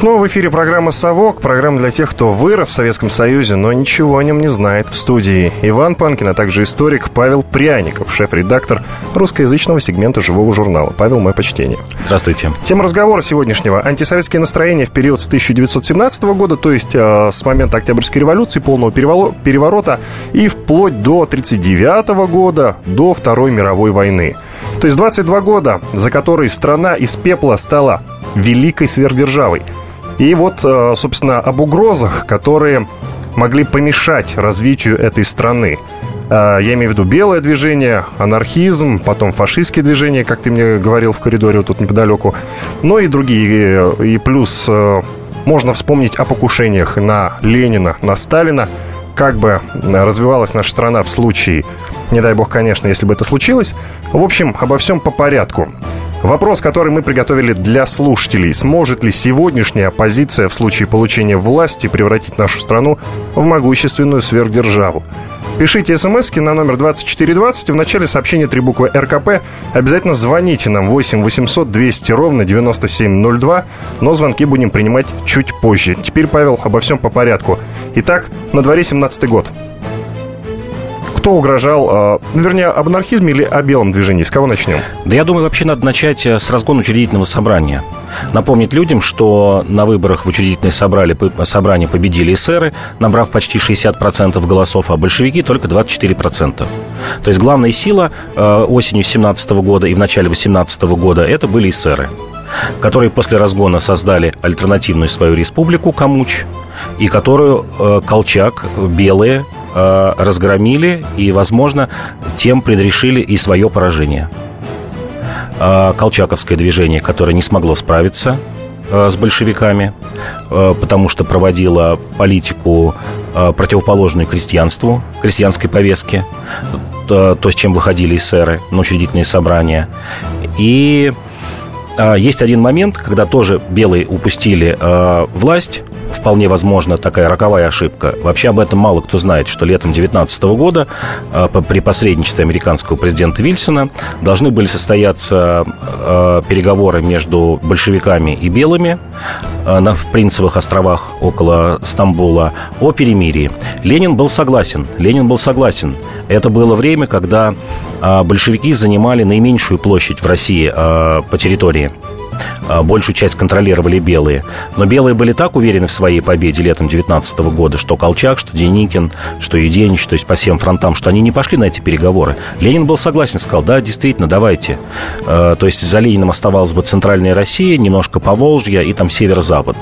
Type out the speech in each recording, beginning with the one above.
Снова в эфире программа «Совок». Программа для тех, кто вырос в Советском Союзе, но ничего о нем не знает. В студии Иван Панкин, а также историк Павел Пряников, шеф-редактор русскоязычного сегмента «Живого журнала». Павел, мое почтение. Здравствуйте. Тема разговора сегодняшнего – антисоветские настроения в период с 1917 года, то есть э, с момента Октябрьской революции, полного переворота, и вплоть до 1939 года, до Второй мировой войны. То есть 22 года, за которые страна из пепла стала великой сверхдержавой – и вот, э, собственно, об угрозах, которые могли помешать развитию этой страны. Э, я имею в виду белое движение, анархизм, потом фашистские движения, как ты мне говорил в коридоре вот тут неподалеку, но и другие. И плюс э, можно вспомнить о покушениях на Ленина, на Сталина, как бы развивалась наша страна в случае, не дай бог, конечно, если бы это случилось. В общем, обо всем по порядку. Вопрос, который мы приготовили для слушателей. Сможет ли сегодняшняя оппозиция в случае получения власти превратить нашу страну в могущественную сверхдержаву? Пишите смс на номер 2420. В начале сообщения три буквы РКП. Обязательно звоните нам 8 800 200 ровно 9702. Но звонки будем принимать чуть позже. Теперь, Павел, обо всем по порядку. Итак, на дворе 17 год кто угрожал, э, ну, вернее, об анархизме или о белом движении? С кого начнем? Да я думаю, вообще надо начать э, с разгона учредительного собрания. Напомнить людям, что на выборах в учредительное собрали, собрание победили эсеры, набрав почти 60% голосов, а большевики только 24%. То есть главная сила э, осенью 17 года и в начале 18 года это были эсеры которые после разгона создали альтернативную свою республику Камуч, и которую э, Колчак, белые, Э, разгромили и, возможно, тем предрешили и свое поражение. Э, колчаковское движение, которое не смогло справиться э, с большевиками, потому что проводило политику противоположную крестьянству, крестьянской повестке, то, с чем выходили эсеры на учредительные собрания. И есть один момент, когда тоже белые упустили власть, вполне возможно такая роковая ошибка. Вообще об этом мало кто знает, что летом 2019 года э, при посредничестве американского президента Вильсона должны были состояться переговоры между большевиками и белыми на Принцевых островах около Стамбула о перемирии. Ленин был согласен. Ленин был согласен. Это было время, когда большевики занимали наименьшую площадь в России по территории. а, большую часть контролировали белые. Но белые были так уверены в своей победе летом 19 года, что Колчак, что Деникин, что Юденич, то есть по всем фронтам, что они не пошли на эти переговоры. Ленин был согласен, сказал, да, действительно, давайте. А, то есть за Лениным оставалась бы центральная Россия, немножко Поволжье и там северо-запад.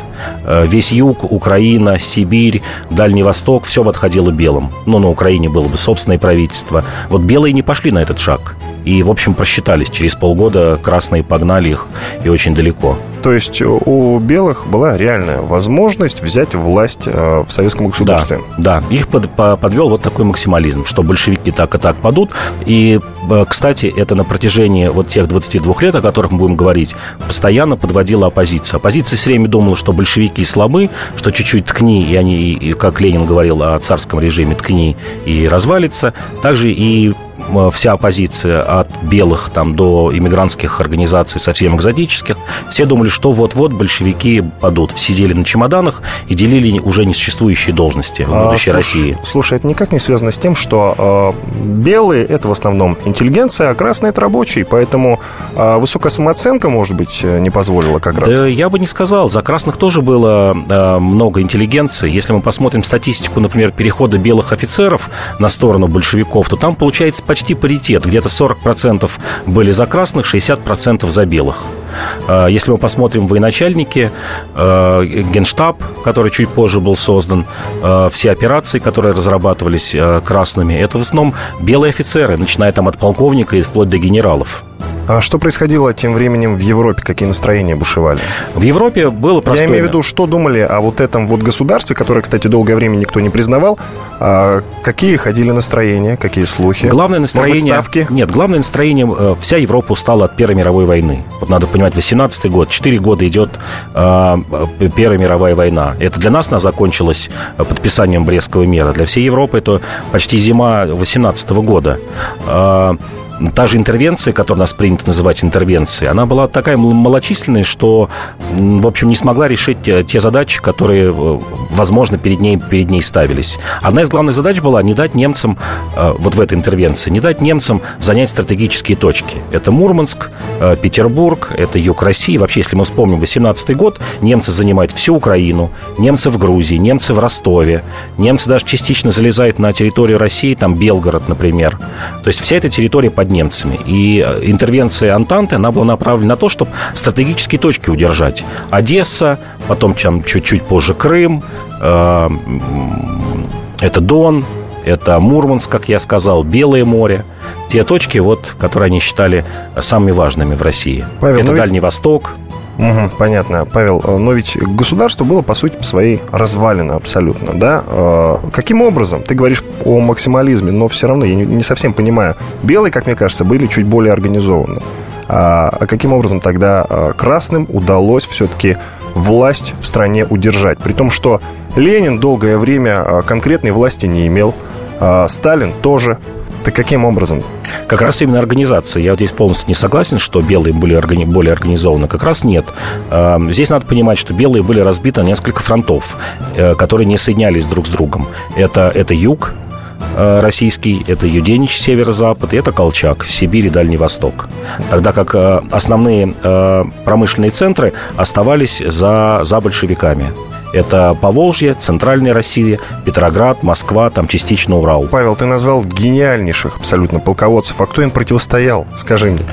А, весь юг, Украина, Сибирь, Дальний Восток, все бы отходило белым. Ну, на Украине было бы собственное правительство. Вот белые не пошли на этот шаг. И, в общем, просчитались. Через полгода красные погнали их и очень далеко. То есть у белых была реальная возможность взять власть э, в советском государстве. Да, да. их под, подвел вот такой максимализм, что большевики так и так падут. И, э, кстати, это на протяжении вот тех 22 лет, о которых мы будем говорить, постоянно подводила оппозиция. Оппозиция все время думала, что большевики слабы, что чуть-чуть ткни, и они, и, как Ленин говорил о царском режиме, ткни и развалится. Также и вся оппозиция от белых там, до иммигрантских организаций совсем экзотических, все думали, что вот-вот большевики падут. Сидели на чемоданах и делили уже несуществующие должности в будущей а, России. Слушай, это никак не связано с тем, что э, белые – это в основном интеллигенция, а красные – это рабочие, поэтому э, высокая самооценка, может быть, э, не позволила как раз. Да я бы не сказал. За красных тоже было э, много интеллигенции. Если мы посмотрим статистику, например, перехода белых офицеров на сторону большевиков, то там получается почти паритет. Где-то 40% были за красных, 60% за белых. А, если мы посмотрим военачальники, а, генштаб, который чуть позже был создан, а, все операции, которые разрабатывались красными, это в основном белые офицеры, начиная там от полковника и вплоть до генералов. А что происходило тем временем в Европе? Какие настроения бушевали? В Европе было простое... Я имею в виду, что думали о вот этом вот государстве, которое, кстати, долгое время никто не признавал. А какие ходили настроения, какие слухи? Главное настроение... Может быть, ставки? Нет, главное настроение... Э, вся Европа устала от Первой мировой войны. Вот надо понимать, 18 год, 4 года идет э, Первая мировая война. Это для нас она закончилась подписанием Брестского мира. Для всей Европы это почти зима 18 года. Э, та же интервенция, которую нас принято называть интервенцией, она была такая малочисленная, что, в общем, не смогла решить те задачи, которые, э, возможно, перед ней, перед ней ставились. Одна из главных задач была не дать немцам, э, вот в этой интервенции, не дать немцам занять стратегические точки. Это Мурманск, э, Петербург, это юг России. Вообще, если мы вспомним 18 год, немцы занимают всю Украину, немцы в Грузии, немцы в Ростове, немцы даже частично залезают на территорию России, там Белгород, например. То есть вся эта территория под под немцами. И э, интервенция Антанты, она была направлена на то, чтобы стратегические точки удержать. Одесса, потом чуть-чуть позже Крым, э, это Дон, это Мурманск, как я сказал, Белое море. Те точки, вот, которые они считали самыми важными в России. Павел, это ну Дальний Восток, Угу, понятно, Павел. Э, но ведь государство было, по сути, своей развалено абсолютно, да? Э, каким образом? Ты говоришь о максимализме, но все равно я не совсем понимаю. Белые, как мне кажется, были чуть более организованы. А, а каким образом тогда э, красным удалось все-таки власть в стране удержать? При том, что Ленин долгое время конкретной власти не имел, Сталин тоже. Так каким образом? Как раз именно организация. Я вот здесь полностью не согласен, что белые были органи- более организованы. Как раз нет. Эм, здесь надо понимать, что белые были разбиты на несколько фронтов, э, которые не соединялись друг с другом. Это, это юг, э, российский, это Юденич, северо-запад, и это Колчак, Сибирь и Дальний Восток. Тогда как э, основные промышленные центры оставались за, за большевиками. Это Поволжье, Центральная Россия, Петроград, Москва, там частично Урал. Павел, ты назвал гениальнейших абсолютно полководцев. А кто им противостоял? Скажи мне.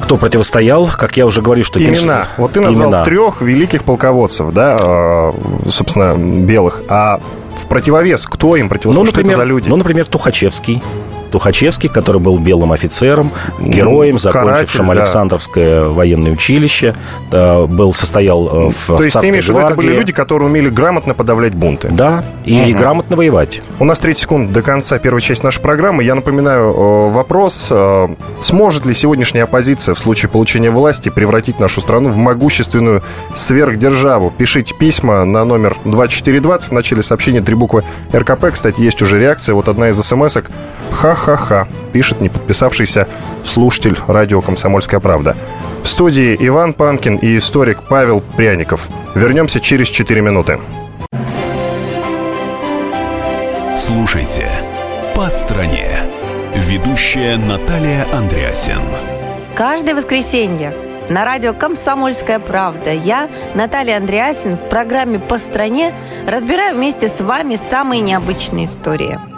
Кто противостоял, как я уже говорил, что... Имена. Конечно, вот ты назвал имена. трех великих полководцев, да, э, собственно, белых. А в противовес, кто им противостоял? Ну, например, что это за люди? Ну, например, Тухачевский. Тухачевский, который был белым офицером, героем, ну, закончившим каратель, Александровское да. военное училище, был, состоял э, в То есть ты имеешь в виду, это были люди, которые умели грамотно подавлять бунты? Да, и угу. грамотно воевать. У нас 30 секунд до конца первой части нашей программы. Я напоминаю э, вопрос, э, сможет ли сегодняшняя оппозиция в случае получения власти превратить нашу страну в могущественную сверхдержаву? Пишите письма на номер 2420, в начале сообщения три буквы РКП. Кстати, есть уже реакция, вот одна из смс-ок. Ха Ха-ха-ха, пишет не подписавшийся слушатель радио «Комсомольская правда». В студии Иван Панкин и историк Павел Пряников. Вернемся через 4 минуты. Слушайте «По стране». Ведущая Наталья Андреасен. Каждое воскресенье на радио «Комсомольская правда» я, Наталья Андреасин, в программе «По стране» разбираю вместе с вами самые необычные истории –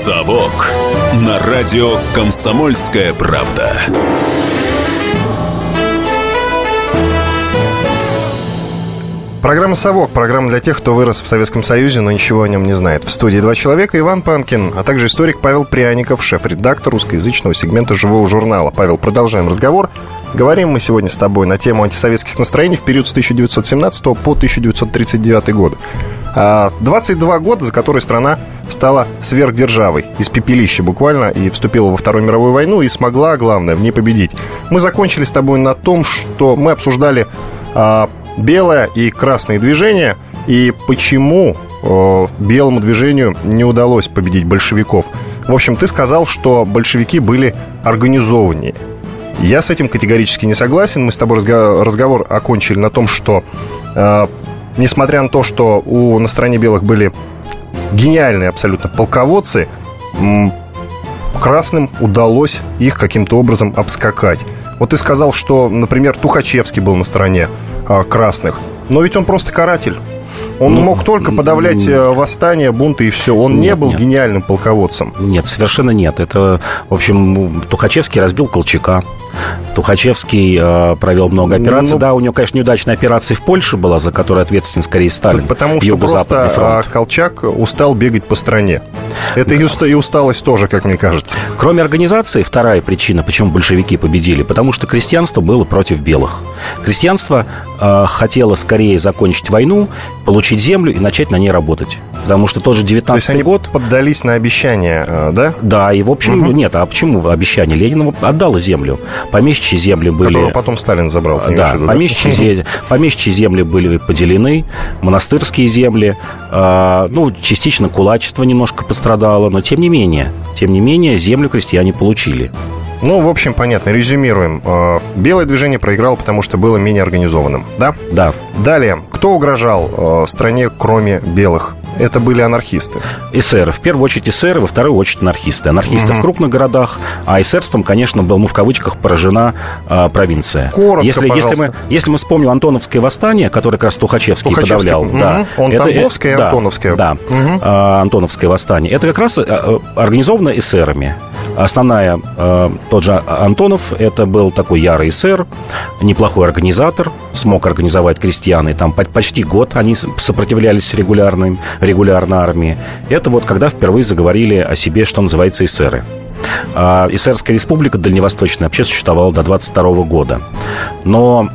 «Совок» на радио «Комсомольская правда». Программа «Совок» – программа для тех, кто вырос в Советском Союзе, но ничего о нем не знает. В студии два человека – Иван Панкин, а также историк Павел Пряников, шеф-редактор русскоязычного сегмента «Живого журнала». Павел, продолжаем разговор. Говорим мы сегодня с тобой на тему антисоветских настроений в период с 1917 по 1939 год. 22 а, года, за которые страна стала сверхдержавой, из пепелища буквально, и вступила во Вторую мировую войну, и смогла, главное, в ней победить. Мы закончили с тобой на том, что мы обсуждали а, белое и красное движение, и почему а, белому движению не удалось победить большевиков. В общем, ты сказал, что большевики были организованнее. Я с этим категорически не согласен. Мы с тобой разговор окончили на том, что э, несмотря на то, что у, на стороне белых были гениальные абсолютно полководцы, красным удалось их каким-то образом обскакать. Вот ты сказал, что, например, Тухачевский был на стороне а, красных. Но ведь он просто каратель. Он ну, мог только подавлять э, восстания, бунты и все. Он нет, не был нет. гениальным полководцем. Нет, совершенно нет. Это, в общем, Тухачевский разбил Колчака. Тухачевский э, провел много операций. Ну, да, у него, конечно, неудачная операция в Польше была, за которую ответственен скорее Сталин. Потому что просто фронт. А, Колчак устал бегать по стране. Это и усталость тоже, как мне кажется. Кроме организации, вторая причина, почему большевики победили, потому что крестьянство было против белых. Крестьянство э, хотело скорее закончить войну, получить землю и начать на ней работать. Потому что тот же 19 год... поддались на обещание, э, да? Да, и в общем, угу. нет, а почему обещание? Ленин отдал землю. Помещичьи земли были... Которую потом Сталин забрал. Да, виду, помещичьи, да? помещичьи земли были поделены, монастырские земли, э, ну, частично кулачество немножко пострадало, но тем не менее, тем не менее, землю крестьяне получили. Ну, в общем, понятно. Резюмируем. Э, белое движение проиграло, потому что было менее организованным, да? Да. Далее. Кто угрожал э, стране, кроме белых? Это были анархисты? Эсеры. В первую очередь эсеры, во вторую очередь анархисты. Анархисты угу. в крупных городах, а эсерством, конечно, был, ну, в кавычках, поражена а, провинция. Коротко, если, если, мы, если мы вспомним Антоновское восстание, которое как раз Тухачевский, Тухачевский подавлял. Угу. Да, Он это, Тамбовское и Антоновское. Да, угу. а, Антоновское восстание. Это как раз а, а, организовано эсерами. Основная, э, тот же Антонов, это был такой ярый эсер, неплохой организатор, смог организовать крестьян, и там почти год они сопротивлялись регулярным, регулярно армии. Это вот когда впервые заговорили о себе, что называется, эсеры. А Эсерская республика Дальневосточная вообще существовала до 22 года. Но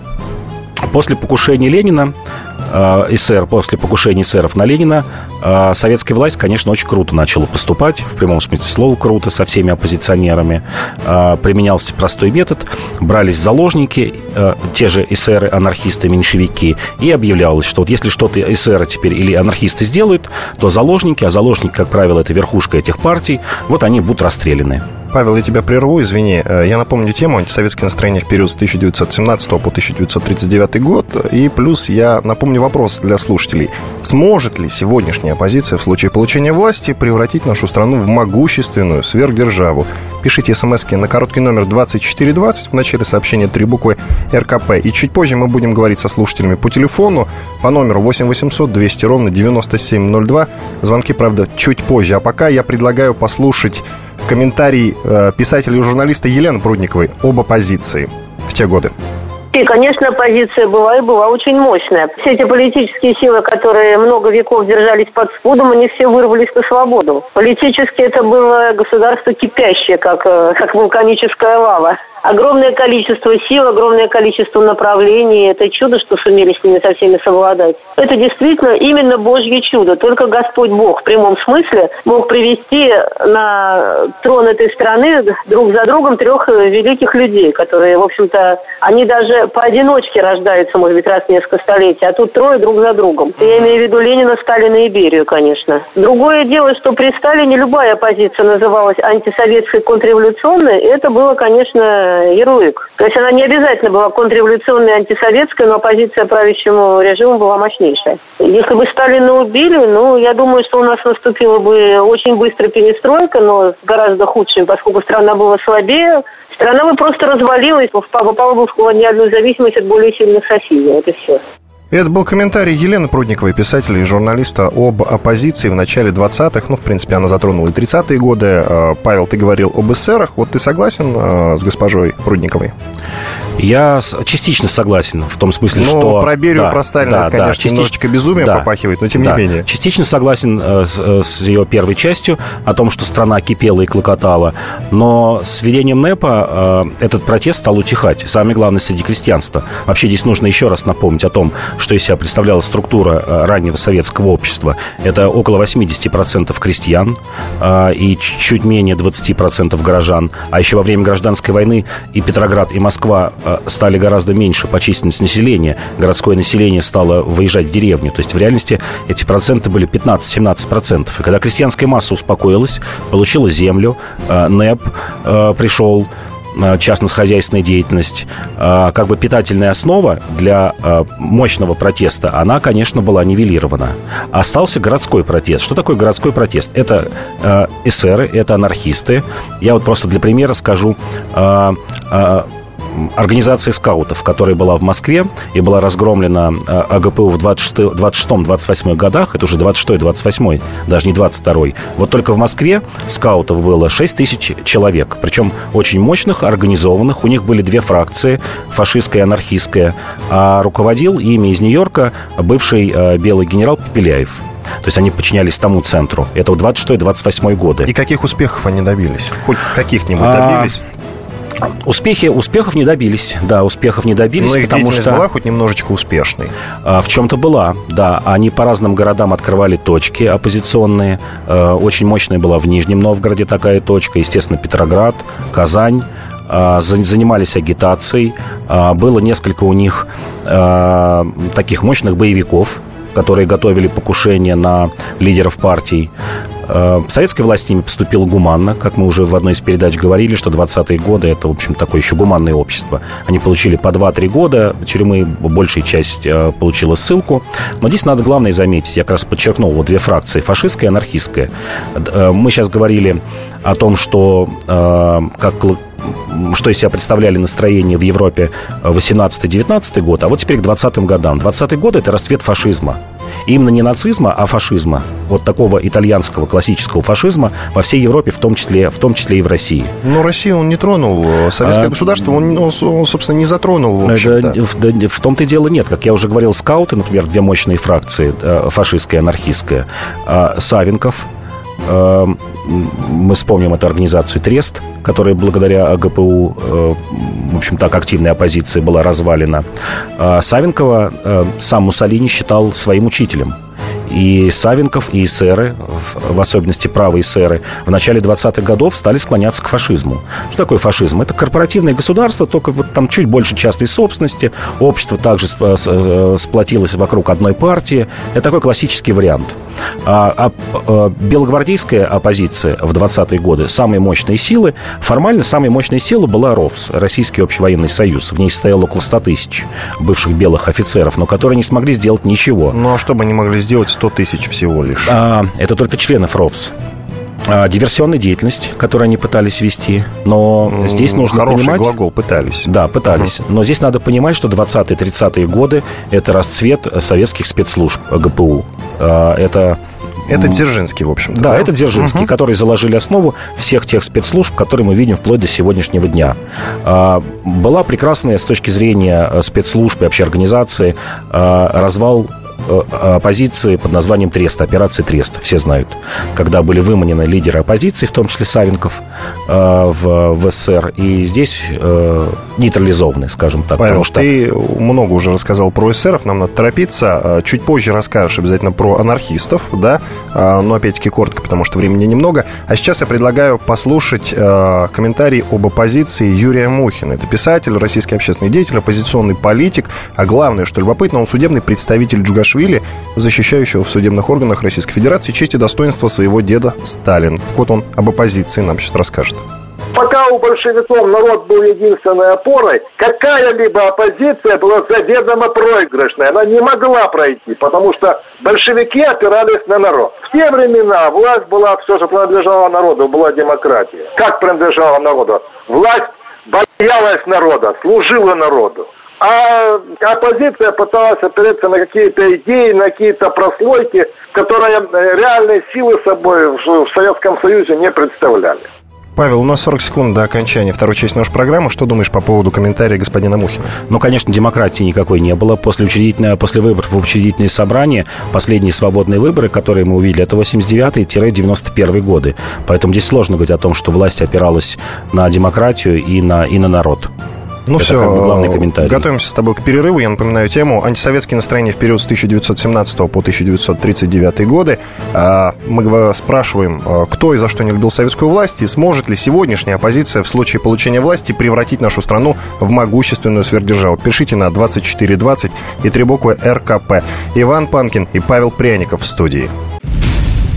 после покушения Ленина э, СССР, после покушения эсеров на Ленина, э, советская власть, конечно, очень круто начала поступать, в прямом смысле слова круто, со всеми оппозиционерами. Э, применялся простой метод, брались заложники, э, те же эсеры, анархисты, меньшевики, и объявлялось, что вот если что-то эсеры теперь или анархисты сделают, то заложники, а заложники, как правило, это верхушка этих партий, вот они будут расстреляны. Павел, я тебя прерву, извини. Э, я напомню тему антисоветские настроения в период с 1917 по 1939 год. И плюс я напомню вопрос для слушателей. Сможет ли сегодняшняя оппозиция в случае получения власти превратить нашу страну в могущественную сверхдержаву? Пишите смс на короткий номер 2420, в начале сообщения три буквы РКП. И чуть позже мы будем говорить со слушателями по телефону по номеру 8 800 200 ровно 9702. Звонки, правда, чуть позже. А пока я предлагаю послушать комментарий э, писателя и журналиста Елены Прудниковой об оппозиции в те годы. И, конечно, оппозиция была и была очень мощная. Все эти политические силы, которые много веков держались под спудом, они все вырвались на свободу. Политически это было государство кипящее, как, э, как вулканическая лава огромное количество сил, огромное количество направлений. Это чудо, что сумели с ними со всеми совладать. Это действительно именно Божье чудо. Только Господь Бог в прямом смысле мог привести на трон этой страны друг за другом трех великих людей, которые, в общем-то, они даже поодиночке рождаются, может быть, раз в несколько столетий, а тут трое друг за другом. Я имею в виду Ленина, Сталина и Берию, конечно. Другое дело, что при Сталине любая оппозиция называлась антисоветской контрреволюционной, это было, конечно, ярлык. То есть она не обязательно была контрреволюционной, антисоветской, но оппозиция правящему режиму была мощнейшая. Если бы Сталина убили, ну, я думаю, что у нас наступила бы очень быстрая перестройка, но гораздо худшим, поскольку страна была слабее, страна бы просто развалилась, попала бы в колониальную зависимость от более сильных соседей. И все. Это был комментарий Елены Прудниковой, писателя и журналиста об оппозиции в начале 20-х. Ну, в принципе, она затронула и 30-е годы. Э, Павел, ты говорил об эсерах. Вот ты согласен э, с госпожой Прудниковой? Я частично согласен в том смысле, но что... про Берию, да, про Сталина, да, это, конечно, да, частично, немножечко безумие да, попахивает, но тем да, не менее. Частично согласен э, с, э, с ее первой частью о том, что страна кипела и клокотала, но с введением НЭПа э, этот протест стал утихать. Самое главное, среди крестьянства. Вообще здесь нужно еще раз напомнить о том, что из себя представляла структура э, раннего советского общества. Это около 80% крестьян э, и чуть менее 20% горожан. А еще во время гражданской войны и Петроград, и Москва стали гораздо меньше по численности населения. Городское население стало выезжать в деревню. То есть в реальности эти проценты были 15-17%. И когда крестьянская масса успокоилась, получила землю, э, НЭП э, пришел, частно-хозяйственная деятельность, как бы питательная основа для мощного протеста, она, конечно, была нивелирована. Остался городской протест. Что такое городской протест? Это эсеры, это анархисты. Я вот просто для примера скажу организации скаутов, которая была в Москве и была разгромлена э, АГПУ в 26-28 годах, это уже 26-28, даже не 22 Вот только в Москве скаутов было 6 тысяч человек, причем очень мощных, организованных. У них были две фракции, фашистская и анархистская, а руководил ими из Нью-Йорка бывший э, белый генерал Пепеляев. То есть они подчинялись тому центру. Это 26-28 годы. И каких успехов они добились? Хоть каких-нибудь а, добились? Успехи, успехов не добились, да, успехов не добились, Но их потому что была хоть немножечко успешной. А, в чем-то была, да. Они по разным городам открывали точки оппозиционные. А, очень мощная была в Нижнем Новгороде такая точка, естественно, Петроград, Казань а, занимались агитацией. Было несколько у них таких мощных боевиков, которые готовили покушение на лидеров партий. Э, советская власть с ними поступила гуманно, как мы уже в одной из передач говорили, что 20-е годы это, в общем, такое еще гуманное общество. Они получили по 2-3 года, тюрьмы большая часть э, получила ссылку. Но здесь надо главное заметить, я как раз подчеркнул, вот две фракции, фашистская и анархистская. Э, мы сейчас говорили о том, что как что из себя представляли настроения в Европе 18-19 год, а вот теперь к 20-м годам. 20-е годы – это расцвет фашизма. Именно не нацизма, а фашизма. Вот такого итальянского классического фашизма во всей Европе, в том числе, в том числе и в России. Но Россию он не тронул. Советское а, государство он, он, он, собственно, не затронул, в общем-то. В, в том-то и дело нет. Как я уже говорил, скауты, например, две мощные фракции, э, фашистская и анархистская. А Савенков, мы вспомним эту организацию Трест, которая благодаря АГПУ, э, в общем, так активной оппозиции была развалена. А Савенкова э, сам Муссолини считал своим учителем – и Савенков, и эсеры, в особенности правые эсеры, в начале 20-х годов стали склоняться к фашизму. Что такое фашизм? Это корпоративное государство, только вот там чуть больше частной собственности. Общество также э, сплотилось вокруг одной партии. Это такой классический вариант. А, а, а белогвардейская оппозиция в 20-е годы, самые мощные силы, формально самой мощной силой была РОВС, Российский общевоенный союз. В ней стояло около 100 тысяч бывших белых офицеров, но которые не смогли сделать ничего. Ну а что бы они могли сделать 100 тысяч всего лишь. А, это только членов РОВС а, диверсионная деятельность, которую они пытались вести. Но здесь нужно Хороший понимать... глагол, пытались. Да, пытались. Uh-huh. Но здесь надо понимать, что 20-30-е годы – это расцвет советских спецслужб ГПУ. А, это это Дзержинский, в общем-то. Да, да? это Дзержинский, угу. которые заложили основу всех тех спецслужб, которые мы видим вплоть до сегодняшнего дня. А, была прекрасная с точки зрения спецслужб и вообще организации развал Э, оппозиции под названием Трест, операции Трест, все знают, когда были выманены лидеры оппозиции, в том числе Савенков, э, в, в СССР, и здесь э, нейтрализованы, скажем так. Павел, что... ты много уже рассказал про эсеров, нам надо торопиться, чуть позже расскажешь обязательно про анархистов, да, но опять-таки коротко, потому что времени немного. А сейчас я предлагаю послушать комментарий об оппозиции Юрия Мухина. Это писатель, российский общественный деятель, оппозиционный политик, а главное, что любопытно, он судебный представитель Джугашвили Саакашвили, защищающего в судебных органах Российской Федерации честь и достоинство своего деда Сталин. Вот он об оппозиции нам сейчас расскажет. Пока у большевиков народ был единственной опорой, какая-либо оппозиция была заведомо проигрышной. Она не могла пройти, потому что большевики опирались на народ. В те времена власть была, все же принадлежала народу, была демократия. Как принадлежала народу? Власть боялась народа, служила народу. А оппозиция пыталась опереться на какие-то идеи, на какие-то прослойки, которые реальной силы собой в Советском Союзе не представляли. Павел, у нас 40 секунд до окончания второй части нашей программы. Что думаешь по поводу комментария господина Мухина? Ну, конечно, демократии никакой не было. После, учредительного, после выборов в учредительные собрания, последние свободные выборы, которые мы увидели, это 89-91 годы. Поэтому здесь сложно говорить о том, что власть опиралась на демократию и на, и на народ. Ну Это все, как бы главный комментарий. готовимся с тобой к перерыву. Я напоминаю тему антисоветские настроения в период с 1917 по 1939 годы. А, мы спрашиваем, а, кто и за что не любил советскую власть, и сможет ли сегодняшняя оппозиция в случае получения власти превратить нашу страну в могущественную сверхдержаву. Пишите на 2420 и три буквы РКП. Иван Панкин и Павел Пряников в студии.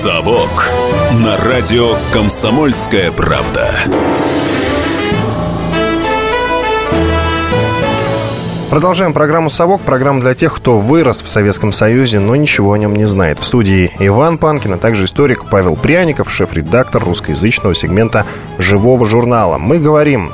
«Совок» на радио «Комсомольская правда». Продолжаем программу «Совок». Программа для тех, кто вырос в Советском Союзе, но ничего о нем не знает. В студии Иван Панкин, а также историк Павел Пряников, шеф-редактор русскоязычного сегмента «Живого журнала». Мы говорим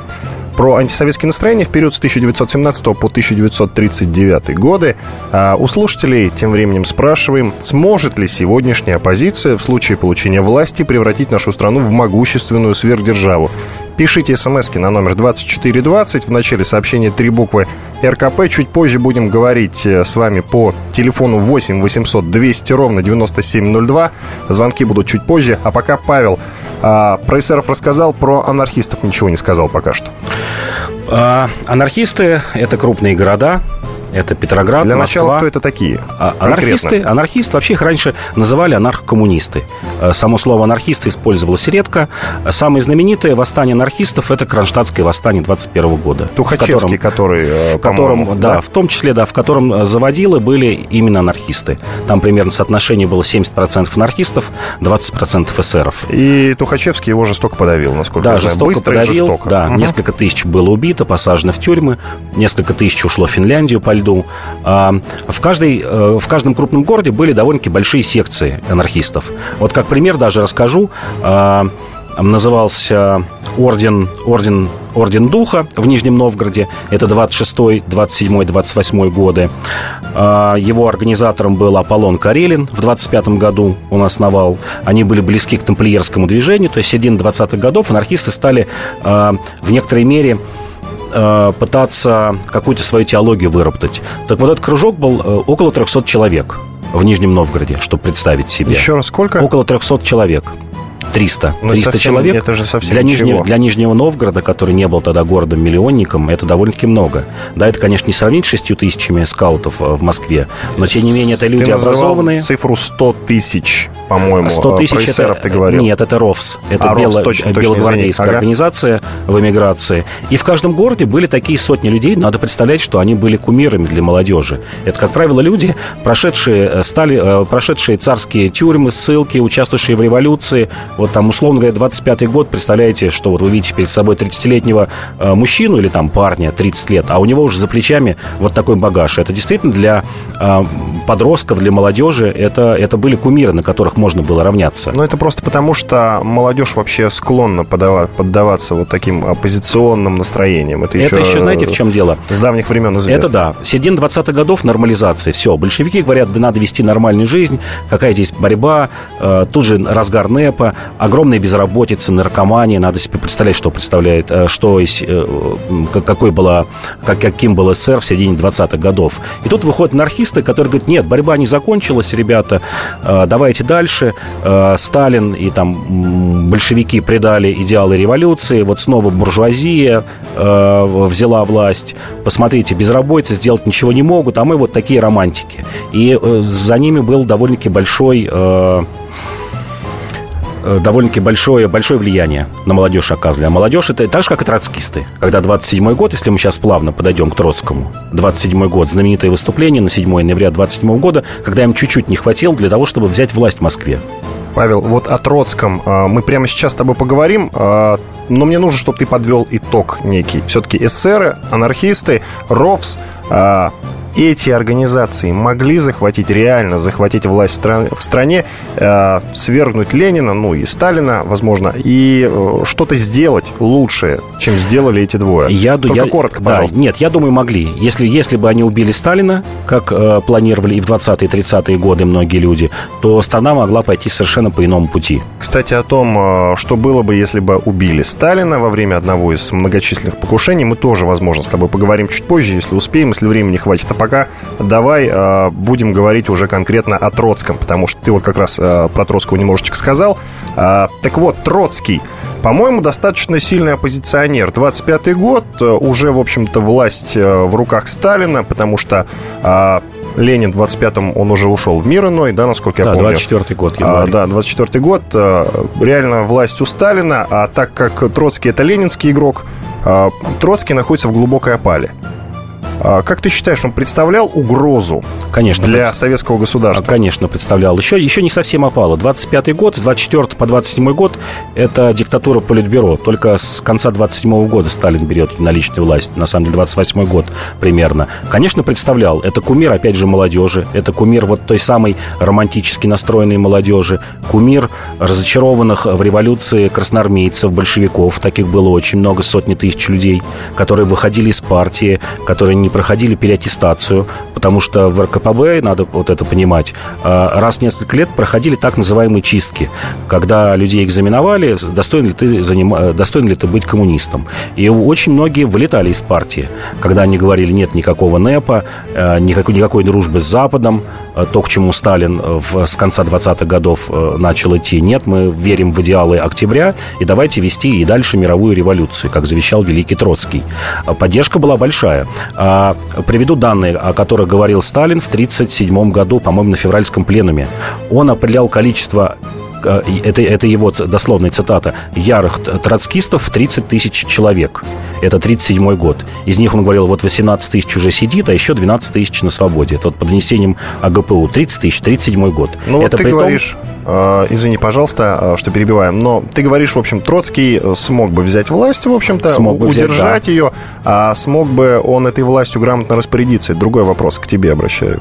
про антисоветские настроения в период с 1917 по 1939 годы. А у слушателей тем временем спрашиваем, сможет ли сегодняшняя оппозиция в случае получения власти превратить нашу страну в могущественную сверхдержаву. Пишите смс на номер 2420. В начале сообщения три буквы РКП. Чуть позже будем говорить э, с вами по телефону 8 800 200 ровно 9702. Звонки будут чуть позже. А пока Павел а, про эсеров рассказал, про анархистов ничего не сказал пока что. А, анархисты – это крупные города, это Петроград, Для Москва. начала, кто это такие? А, Анархисты, анархисты вообще их раньше называли анархокоммунисты. Э, Само слово анархисты использовалось редко. Самое знаменитое восстание анархистов – это Кронштадтское восстание 21 года. Тухачевский, в который, э, в котором, да, да? в том числе, да, в котором э, заводилы были именно анархисты. Там примерно соотношение было 70% анархистов, 20% эсеров. И Тухачевский его жестоко подавил, насколько Да, я знаю. жестоко Быстро подавил. жестоко. Да, Мгм. несколько тысяч было убито, посажено в тюрьмы, несколько тысяч ушло в Финляндию по льду. А, В, каждой, э, в каждом крупном городе были довольно-таки большие секции анархистов. Вот как пример даже расскажу. А, Назывался орден, орден, орден Духа в Нижнем Новгороде. Это 26, 27, 28 годы. А, Его организатором был Аполлон Карелин. В 25 году он основал. Они были близки к тамплиерскому движению. То есть в середине 20-х годов анархисты стали в некоторой мере э, пытаться какую-то свою теологию выработать. Так вот, этот кружок был э, около 300 человек в Нижнем Новгороде, чтобы представить себе. Еще раз, сколько? Около 300 человек. 300. Ну, 300 совсем- человек. это же совсем для, ничего. Нижнего, для Нижнего Новгорода, который не был тогда городом-миллионником, это довольно-таки много. Да, это, конечно, не сравнить с 6 тысячами скаутов э, в Москве, но, тем не менее, это Ты люди называл образованные. цифру 100 тысяч, по-моему. 100 э, тысяч эсеров ты говорил. Нет, это РОВС. Это А, РОВС, бело- точно, точно, белогвардейская. Ага. организация в эмиграции. И в каждом городе были такие сотни людей. Надо представлять, что они были кумирами для молодежи. Это, как правило, люди, прошедшие, э, стали, прошедшие царские тюрьмы, ссылки, участвовавшие в революции. Вот там, условно говоря, 25-й год, представляете, что вот вы видите перед собой 30-летнего э, мужчину или там парня 30 лет, а у него уже за плечами вот такой багаж. Это действительно для э, подростков, для молодежи, это, это были кумиры, на которых можно было равняться. Но это просто потому, что молодежь вообще склонна подава- поддаваться вот таким оппозиционным настроениям. Это, Это еще, знаете, в чем дело? С давних времен известно. Это да. Середина 20-х годов нормализации. Все. Большевики говорят, да надо вести нормальную жизнь. Какая здесь борьба? Э, Тут же разгар НЭПа, огромная безработица, наркомания. Надо себе представлять, что представляет, э, что э, какой была, как, каким был СССР в середине 20-х годов. И тут выходят анархисты, которые говорят, нет, борьба не закончилась, ребята, э, давайте дальше. Сталин и там большевики предали идеалы революции. Вот снова буржуазия взяла власть. Посмотрите, безработица сделать ничего не могут, а мы вот такие романтики. И за ними был довольно-таки большой... э, довольно-таки большое, большое влияние на молодежь оказывали. А молодежь это так же, как и троцкисты. Когда 27-й год, если мы сейчас плавно подойдем к Троцкому, 27-й год, знаменитое выступление на 7 ноября 27 года, когда им чуть-чуть не хватило для того, чтобы взять власть в Москве. Павел, вот о Троцком а, мы прямо сейчас с тобой поговорим, а, но мне нужно, чтобы ты подвел итог некий. Все-таки эсеры, анархисты, РОВС, а, эти организации могли захватить, реально захватить власть в стран- в стране, а, свергнуть Ленина, ну и Сталина, возможно, и э, что-то сделать лучше, чем сделали эти двое. Я, Только я- коротко, да, пожалуйста. Нет, я думаю, могли. Если, если бы они убили Сталина, как э, планировали и в 20-е, 30-е годы многие люди, то страна могла пойти совершенно по иному пути. Кстати, о том, э, что было бы, если бы убили Сталина во время одного из многочисленных покушений, мы тоже, возможно, с тобой поговорим чуть позже, если успеем, если времени хватит. А пока давай э, будем говорить уже конкретно о Троцком, потому что ты вот как раз э, про Троцкого немножечко сказал. А, так вот, Троцкий, по-моему, достаточно сильный оппозиционер. 25-й год, э, уже, в общем-то, власть э, в руках Сталина, потому что а, Ленин в 25-м, он уже ушел в мир иной, да, насколько я да, помню. 24-й год. А, да, 24 год. э, Реально власть у Сталина, а так как Троцкий это ленинский игрок, Троцкий находится в глубокой опале. А, как ты считаешь, он представлял угрозу конечно, для пред... советского государства? Конечно, представлял. Еще, еще не совсем опало. 25-й год, с 24 по 27 год – это диктатура Политбюро. Только с конца 27 года Сталин берет наличную власть. На самом деле, 28 год примерно. Конечно, представлял. Это кумир, опять же, молодежи. Это кумир вот той самой романтически настроенной молодежи. Кумир разочарованных в революции красноармейцев, большевиков. Таких было очень много, сотни тысяч людей, которые выходили из партии, которые не проходили переаттестацию, потому что в РКПБ, надо вот это понимать, а, раз в несколько лет проходили так называемые чистки, когда людей экзаменовали, достоин ли ты, заним... достоин ли ты быть коммунистом. И очень многие вылетали из партии, когда они говорили, нет никакого НЭПа, а, никакой, никакой дружбы с Западом, то, к чему Сталин в, с конца 20-х годов начал идти. Нет, мы верим в идеалы октября, и давайте вести и дальше мировую революцию, как завещал великий Троцкий. Поддержка была большая. А, приведу данные, о которых говорил Сталин в 1937 году, по-моему, на февральском пленуме. Он определял количество э, это, это его дословная цитата, ярых троцкистов в 30 тысяч человек. Это 37 год. Из них, он говорил, вот 18 тысяч уже сидит, а еще 12 тысяч на свободе. Это вот под донесением АГПУ. 30 тысяч, 37 год. Ну, это вот ты говоришь, том... А, извини, пожалуйста, а, что перебиваем, но ты говоришь, в общем, Троцкий э, смог бы взять власть, в общем-то, смог бы удержать взять, да. ее, а смог бы он этой властью грамотно распорядиться? Другой вопрос, к тебе обращаюсь.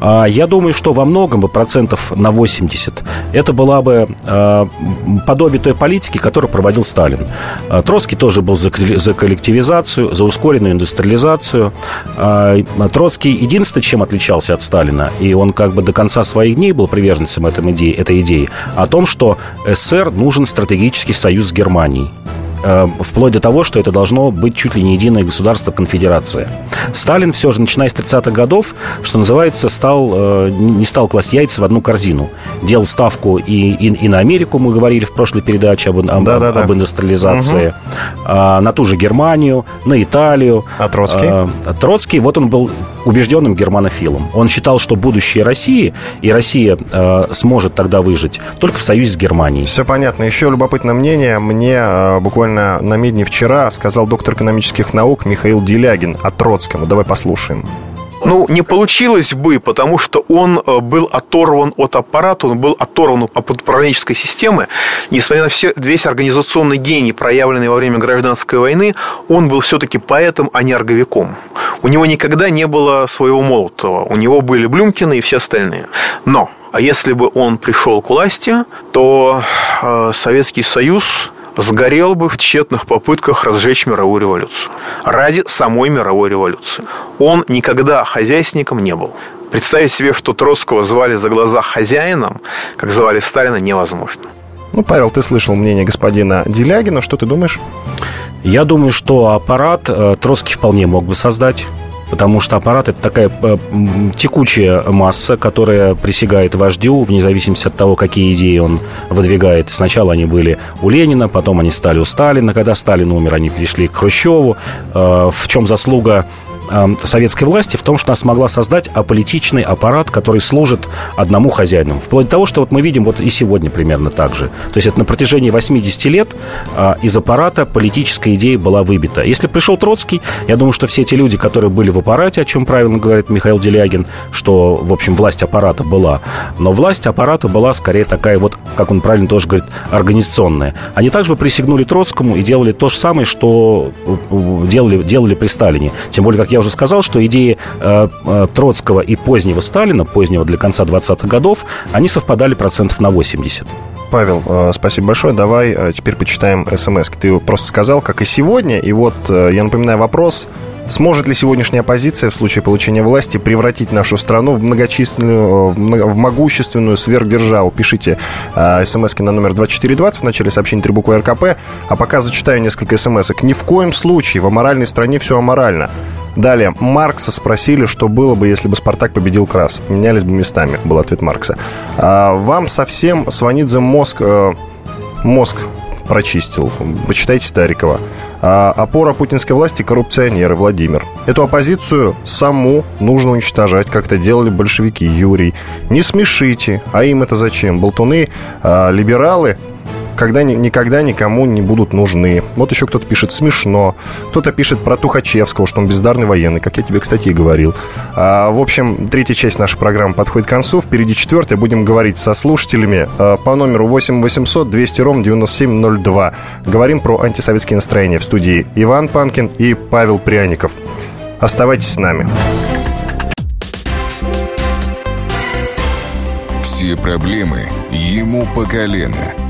Я думаю, что во многом бы процентов на 80 это была бы подобие той политики, которую проводил Сталин. Троцкий тоже был за коллективизацию, за ускоренную индустриализацию. Троцкий единственное, чем отличался от Сталина, и он как бы до конца своих дней был приверженцем этой идеи, этой идеи, о том, что СССР нужен стратегический союз с Германией. Э, вплоть до того, что это должно быть чуть ли не единое государство конфедерация. Сталин все же, начиная с 30-х годов, что называется, стал, э, не стал класть яйца в одну корзину. Делал ставку и, и, и на Америку, мы говорили в прошлой передаче об, об, да, да, да. об индустриализации, угу. а, на ту же Германию, на Италию. А Троцкий? А, Троцкий, вот он был убежденным германофилом. Он считал, что будущее России, и Россия а, сможет тогда выжить только в союзе с Германией. Все понятно. Еще любопытное мнение. Мне а, буквально буквально на Медне вчера сказал доктор экономических наук Михаил Делягин о Троцком. Давай послушаем. Ну, не получилось бы, потому что он э, был оторван от аппарата, он был оторван от управленческой системы. Несмотря на все, весь организационный гений, проявленный во время гражданской войны, он был все-таки поэтом, а не орговиком. У него никогда не было своего Молотова. У него были Блюмкины и все остальные. Но, а если бы он пришел к власти, то э, Советский Союз сгорел бы в тщетных попытках разжечь мировую революцию. Ради самой мировой революции. Он никогда хозяйственником не был. Представить себе, что Троцкого звали за глаза хозяином, как звали Сталина, невозможно. Ну, Павел, ты слышал мнение господина Делягина. Что ты думаешь? Я думаю, что аппарат э, Троцкий вполне мог бы создать потому что аппарат это такая э, текучая масса, которая присягает вождю, вне зависимости от того, какие идеи он выдвигает. Сначала они были у Ленина, потом они стали у Сталина. Когда Сталин умер, они перешли к Хрущеву. Э, в чем заслуга советской власти в том, что она смогла создать аполитичный аппарат, который служит одному хозяину. Вплоть до того, что вот мы видим вот и сегодня примерно так же. То есть это на протяжении 80 лет э, из аппарата политическая идея была выбита. Если пришел Троцкий, я думаю, что все эти люди, которые были в аппарате, о чем правильно говорит Михаил Делягин, что, в общем, власть аппарата была, но власть аппарата была скорее такая вот, как он правильно тоже говорит, организационная. Они также бы присягнули Троцкому и делали то же самое, что э, делали, делали при Сталине. Тем более, как я уже сказал, что идеи э, э, Троцкого и позднего Сталина, позднего для конца 20-х годов, они совпадали процентов на 80. Павел, э, спасибо большое. Давай э, теперь почитаем смс. Ты просто сказал, как и сегодня. И вот я напоминаю вопрос. Сможет ли сегодняшняя оппозиция в случае получения власти превратить нашу страну в многочисленную, в могущественную сверхдержаву? Пишите э, смс на номер 2420 в начале сообщения три буквы РКП. А пока зачитаю несколько смс -ок. Ни в коем случае в аморальной стране все аморально. Далее, Маркса спросили, что было бы, если бы Спартак победил Крас. Менялись бы местами, был ответ Маркса. А, вам совсем Сванидзе мозг, э, мозг прочистил. Почитайте Старикова. А опора путинской власти – коррупционеры, Владимир. Эту оппозицию саму нужно уничтожать, как это делали большевики, Юрий. Не смешите. А им это зачем? Болтуны, а, либералы когда, никогда никому не будут нужны. Вот еще кто-то пишет смешно. Кто-то пишет про Тухачевского, что он бездарный военный, как я тебе, кстати, и говорил. А, в общем, третья часть нашей программы подходит к концу. Впереди четвертая. Будем говорить со слушателями а, по номеру 8 800 200 ровно 9702. Говорим про антисоветские настроения в студии Иван Панкин и Павел Пряников. Оставайтесь с нами. Все проблемы ему по колено.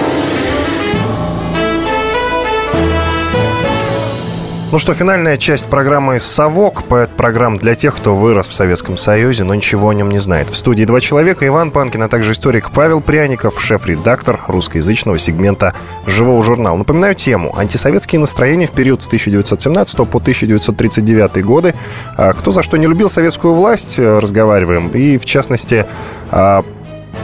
Ну что, финальная часть программы «Совок». Программа для тех, кто вырос в Советском Союзе, но ничего о нем не знает. В студии два человека. Иван Панкин, а также историк Павел Пряников, шеф-редактор русскоязычного сегмента «Живого журнала». Напоминаю тему. Антисоветские настроения в период с 1917 по 1939 годы. А, кто за что не любил советскую власть, э, разговариваем. И, в частности, а,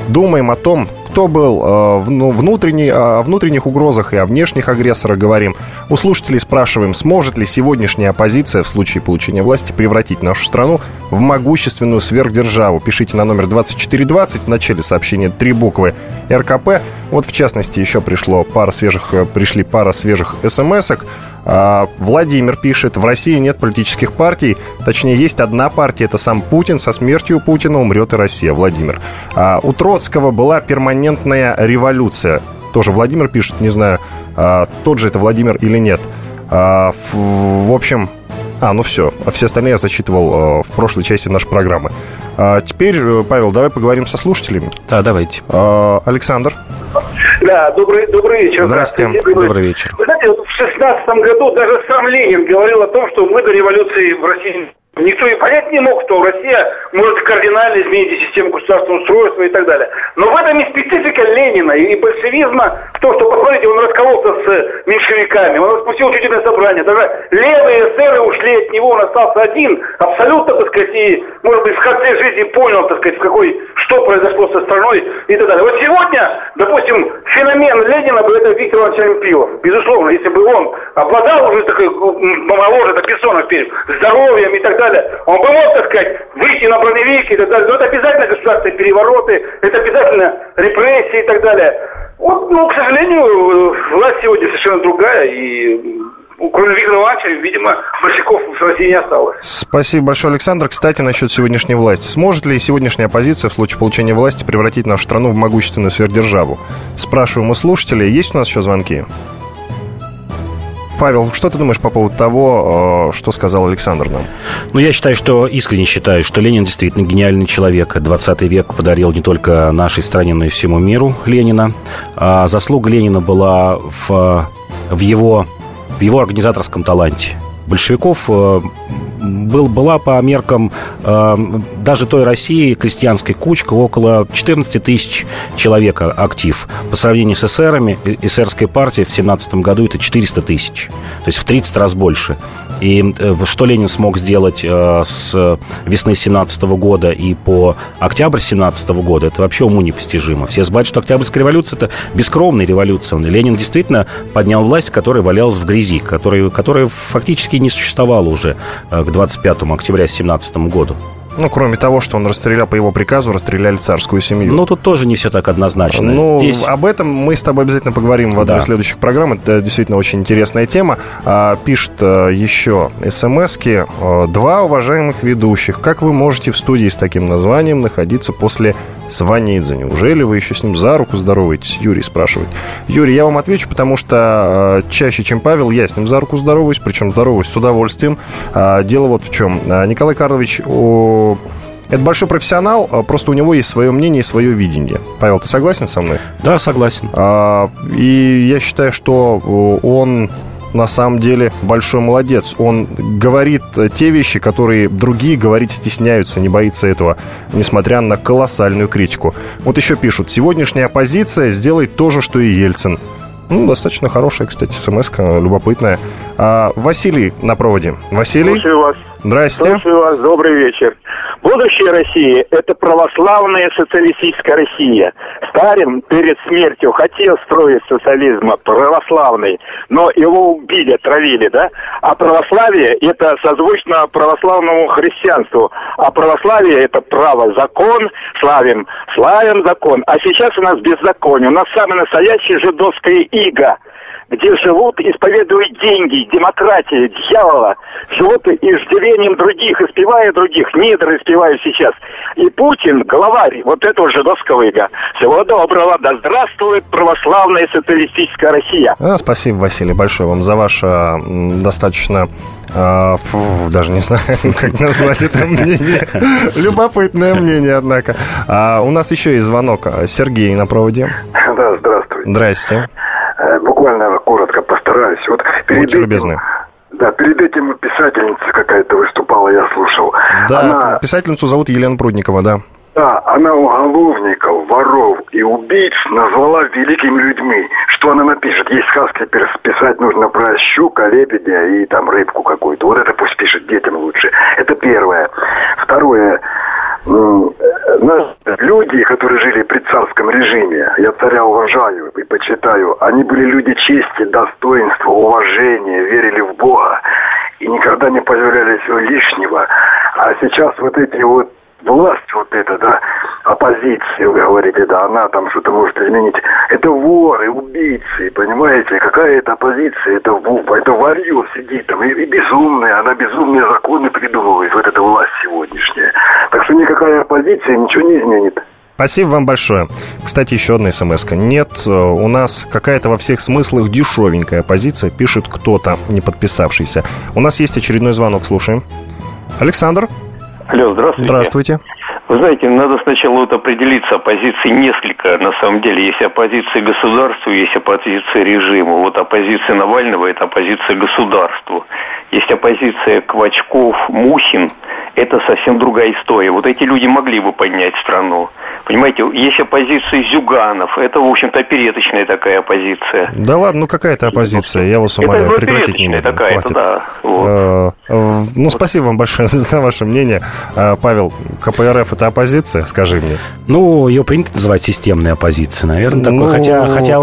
думаем о том, кто был э, ну, о внутренних угрозах и о внешних агрессорах говорим. У слушателей спрашиваем, сможет ли сегодняшняя оппозиция в случае получения власти превратить нашу страну в могущественную сверхдержаву. Пишите на номер 2420 в начале сообщения три буквы РКП. Вот в частности еще пришло пара свежих, э, пришли пара свежих смс-ок. А, Владимир пишет, в России нет политических партий, точнее есть одна партия, это сам Путин, со смертью Путина умрет и Россия, Владимир. А, у Троцкого была перманентная революция, тоже Владимир пишет, не знаю, а, тот же это Владимир или нет. В общем, а, ну все. Все остальные я зачитывал в прошлой части нашей программы. А теперь, э, Павел, давай поговорим со слушателями. Да, давайте. Александр. Да, добрый, добрый вечер. Здравствуйте. Добрый вечер. Вы знаете, вот в шестнадцатом году даже сам Ленин говорил о том, что мы до революции в России Никто и понять не мог, что Россия может кардинально изменить систему государственного устройства и так далее. Но в этом и специфика Ленина и большевизма в том, что, посмотрите, он раскололся с меньшевиками, он распустил учительное собрание. Даже левые эсеры ушли от него, он остался один, абсолютно, так сказать, и, может быть, в конце жизни понял, так сказать, в какой, что произошло со страной и так далее. Вот сегодня, допустим, феномен Ленина бы это Виктор Иванович Олимпилов. Безусловно, если бы он обладал уже такой, моложе, это Бессонов перед здоровьем и так далее, далее. Он бы мог, так сказать, выйти на броневик и так далее. Но это обязательно государственные перевороты, это обязательно репрессии и так далее. Вот, ну, к сожалению, власть сегодня совершенно другая, и кроме Виктора Ивановича, видимо, большевиков в России не осталось. Спасибо большое, Александр. Кстати, насчет сегодняшней власти. Сможет ли сегодняшняя оппозиция в случае получения власти превратить нашу страну в могущественную сверхдержаву? Спрашиваем у слушателей. Есть у нас еще звонки? Павел, что ты думаешь по поводу того, э, что сказал Александр нам? Ну, я считаю, что искренне считаю, что Ленин действительно гениальный человек. 20 век подарил не только нашей стране, но и всему миру Ленина. А заслуга Ленина была в, в, его, в его организаторском таланте. Большевиков э, был, была по меркам э, даже той России крестьянской кучка около 14 тысяч человек актив. По сравнению с эсерами, эсерской партией в 17 году это 400 тысяч. То есть в 30 раз больше. И э, что Ленин смог сделать э, с весны 17 года и по октябрь 17 года, это вообще уму непостижимо. Все забывают, что Октябрьская революция – это бескровная революция. Ленин действительно поднял власть, которая валялась в грязи, которая, которая фактически не существовала уже э, к 25 октября 17 году. Ну, кроме того, что он расстрелял по его приказу, расстреляли царскую семью. Ну, тут тоже не все так однозначно. Ну, Здесь... об этом мы с тобой обязательно поговорим в одной да. из следующих программ. Это действительно очень интересная тема. А, пишет а, еще смски. А, Два уважаемых ведущих. Как вы можете в студии с таким названием находиться после Сванидзе. Неужели вы еще с ним за руку здороваетесь? Юрий спрашивает. Юрий, я вам отвечу, потому что э, чаще, чем Павел, я с ним за руку здороваюсь, причем здороваюсь с удовольствием. А, дело вот в чем. А, Николай Карлович о... Это большой профессионал, просто у него есть свое мнение и свое видение. Павел, ты согласен со мной? Да, согласен. А, и я считаю, что он на самом деле большой молодец. Он говорит те вещи, которые другие говорить стесняются, не боится этого, несмотря на колоссальную критику. Вот еще пишут, сегодняшняя оппозиция сделает то же, что и Ельцин. Ну, достаточно хорошая, кстати, смс любопытная. А, Василий на проводе. Василий? Слушаю вас. Здрасте. Слушаю вас. Добрый вечер. Будущее России – это православная социалистическая Россия. Сталин перед смертью хотел строить социализм православный, но его убили, отравили, да? А православие – это созвучно православному христианству. А православие – это право, закон, славим, славим закон. А сейчас у нас беззаконие. У нас самое настоящее жидовское иго – где живут, исповедуют деньги, демократия, дьявола, живут иждивением других, испевая других, недр испеваю сейчас. И Путин, главарь вот этого жидовского ига. Всего доброго, да здравствует православная социалистическая Россия. А, спасибо, Василий, большое вам за ваше достаточно а, фу, даже не знаю, как назвать это мнение. Любопытное мнение, однако. А, у нас еще есть звонок. Сергей на проводе. Да, здравствуйте. Здрасте. Постараюсь. Вот перед Будьте этим, любезны. Да, перед этим писательница какая-то выступала, я слушал. Да, она... писательницу зовут Елена Прудникова, да. Да, она уголовников, воров и убийц назвала великими людьми. Что она напишет? Есть сказки писать нужно про щука, лебедя и там рыбку какую-то. Вот это пусть пишет детям лучше. Это первое. Второе люди, которые жили при царском режиме, я царя уважаю и почитаю, они были люди чести, достоинства, уважения, верили в Бога и никогда не позволяли всего лишнего. А сейчас вот эти вот власть вот эта, да, оппозиция, вы говорите, да, она там что-то может изменить. Это воры, убийцы, понимаете? Какая это оппозиция? Это, это варье сидит там. И, и безумная, она безумные законы придумывает, вот эта власть сегодняшняя. Так что никакая оппозиция ничего не изменит. Спасибо вам большое. Кстати, еще одна смс -ка. Нет, э, у нас какая-то во всех смыслах дешевенькая позиция, пишет кто-то, не подписавшийся. У нас есть очередной звонок, слушаем. Александр? Алло, здравствуйте. Здравствуйте. Вы знаете, надо сначала вот определиться, оппозиции несколько, на самом деле. Есть оппозиция государству, есть оппозиция режиму. Вот оппозиция Навального – это оппозиция государству. Есть оппозиция Квачков, Мухин – это совсем другая история. Вот эти люди могли бы поднять страну. Понимаете, есть оппозиция Зюганов. Это, в общем-то, опереточная такая оппозиция. Да ладно, ну какая-то оппозиция, я вас умоляю, это прекратить не такая Хватит. да. Вот. Э, э, ну, спасибо вам большое за ваше мнение. Э, Павел, КПРФ это оппозиция, скажи мне? Ну, ее принято называть системной оппозицией, наверное. Такой, ну, хотя, хотя...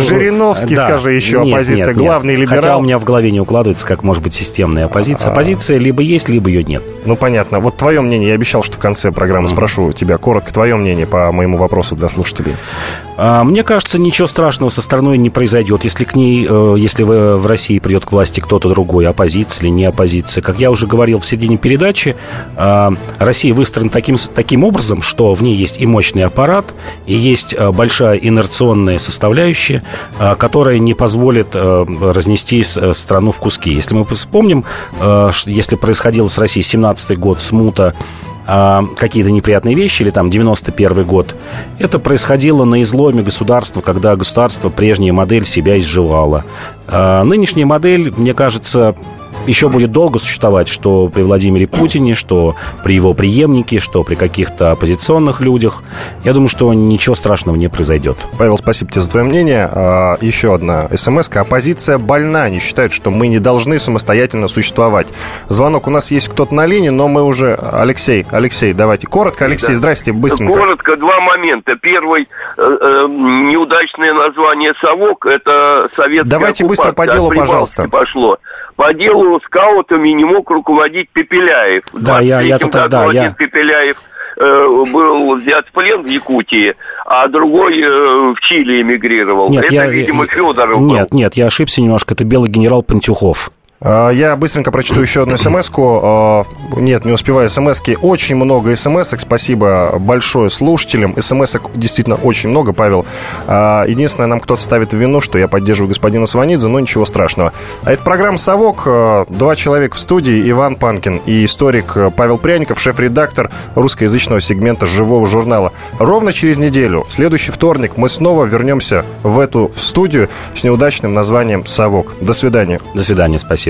Жириновский, да. скажи еще, нет, оппозиция, нет, главный нет. либерал. Хотя у меня в голове не укладывается, как может быть системная оппозиция. А. Оппозиция либо есть, либо ее нет. Ну, понятно понятно. Вот твое мнение, я обещал, что в конце программы mm-hmm. спрошу тебя коротко твое мнение по моему вопросу для слушателей. А, мне кажется, ничего страшного со страной не произойдет, если к ней, э, если в России придет к власти кто-то другой, оппозиция или не оппозиция. Как я уже говорил в середине передачи, а, Россия выстроена таким, таким образом, что в ней есть и мощный аппарат, и есть э, большая инерционная составляющая, э, которая не позволит разнести страну в куски. Если мы вспомним, если происходило с Россией 17 год, смута, а, какие-то неприятные вещи, или там 91 год, это происходило на изломе государства, когда государство, прежняя модель, себя изживала. А, нынешняя модель, мне кажется, еще будет долго существовать, что при Владимире Путине, что при его преемнике, что при каких-то оппозиционных людях. Я думаю, что ничего страшного не произойдет. Павел, спасибо тебе за твое мнение. А, еще одна смс -ка. Оппозиция больна. Они считают, что мы не должны самостоятельно существовать. Звонок у нас есть кто-то на линии, но мы уже... Алексей, Алексей, давайте. Коротко, Алексей, да. здрасте, быстренько. Коротко, два момента. Первый, э, э, неудачное название «Совок» — это советская Давайте быстро по делу, пожалуйста. Пошло. По делу скаутами не мог руководить Пепеляев. Да, я, я тут, да, я... Пепеляев э, был взят в плен в Якутии, а другой э, в Чили эмигрировал. Нет, Это, я, видимо, Федоров Нет, был. нет, я ошибся немножко. Это белый генерал Пантюхов. А, я быстренько прочту еще одну смс -ку. А, нет, не успеваю смс -ки. Очень много смс -ок. Спасибо большое слушателям. смс действительно очень много, Павел. А, единственное, нам кто-то ставит вину, что я поддерживаю господина Сванидзе, но ничего страшного. А это программа «Совок». Два человека в студии. Иван Панкин и историк Павел Пряников, шеф-редактор русскоязычного сегмента «Живого журнала». Ровно через неделю, в следующий вторник, мы снова вернемся в эту студию с неудачным названием «Совок». До свидания. До свидания, спасибо.